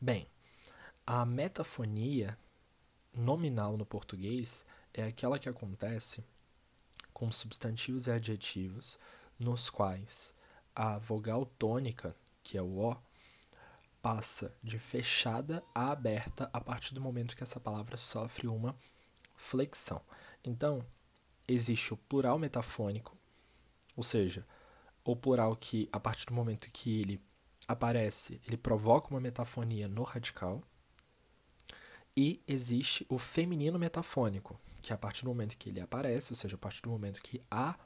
Bem, a metafonia nominal no português é aquela que acontece com substantivos e adjetivos nos quais a vogal tônica, que é o O, passa de fechada a aberta a partir do momento que essa palavra sofre uma flexão. Então, existe o plural metafônico, ou seja, o plural que, a partir do momento que ele aparece, ele provoca uma metafonia no radical. E existe o feminino metafônico, que a partir do momento que ele aparece, ou seja, a partir do momento que há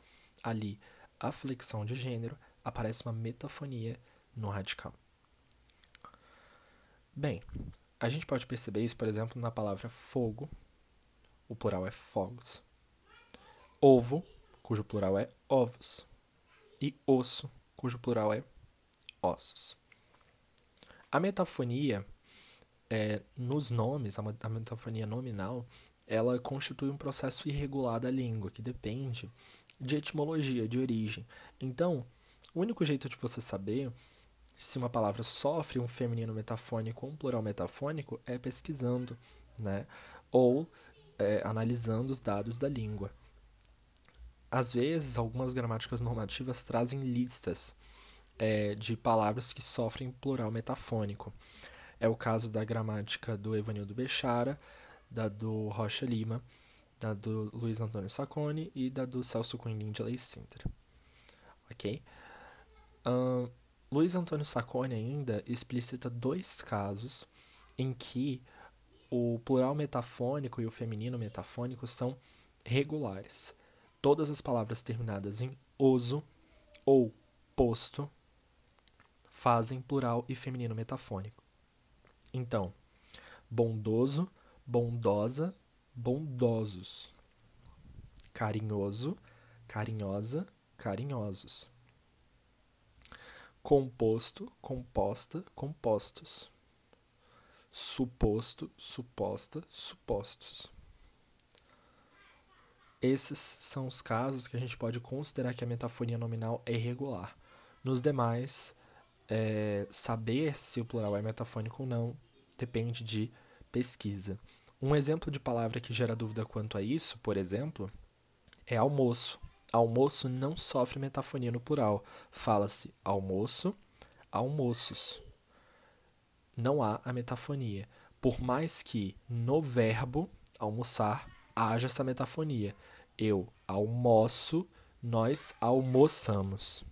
ali a flexão de gênero, aparece uma metafonia no radical. Bem, a gente pode perceber isso, por exemplo, na palavra fogo, o plural é fogos. Ovo, cujo plural é ovos. E osso, cujo plural é ossos. A metafonia, é, nos nomes, a metafonia nominal, ela constitui um processo irregular da língua, que depende de etimologia, de origem. Então, o único jeito de você saber se uma palavra sofre um feminino metafônico ou um plural metafônico é pesquisando, né? Ou é, analisando os dados da língua. Às vezes, algumas gramáticas normativas trazem listas é, de palavras que sofrem plural metafônico. É o caso da gramática do Evanildo Bechara, da do Rocha Lima, da do Luiz Antônio Sacconi e da do Celso Cunha de Lei. Ok? Luiz Antônio Sacconi ainda explicita dois casos em que o plural metafônico e o feminino metafônico são regulares. Todas as palavras terminadas em oso ou posto fazem plural e feminino metafônico. Então, bondoso, bondosa, bondosos. Carinhoso, carinhosa, carinhosos composto, composta, compostos. Suposto, suposta, supostos. Esses são os casos que a gente pode considerar que a metafonia nominal é irregular. Nos demais, é, saber se o plural é metafônico ou não depende de pesquisa. Um exemplo de palavra que gera dúvida quanto a isso, por exemplo, é almoço almoço não sofre metafonia no plural. Fala-se almoço, almoços. Não há a metafonia. Por mais que no verbo almoçar haja essa metafonia. Eu almoço, nós almoçamos.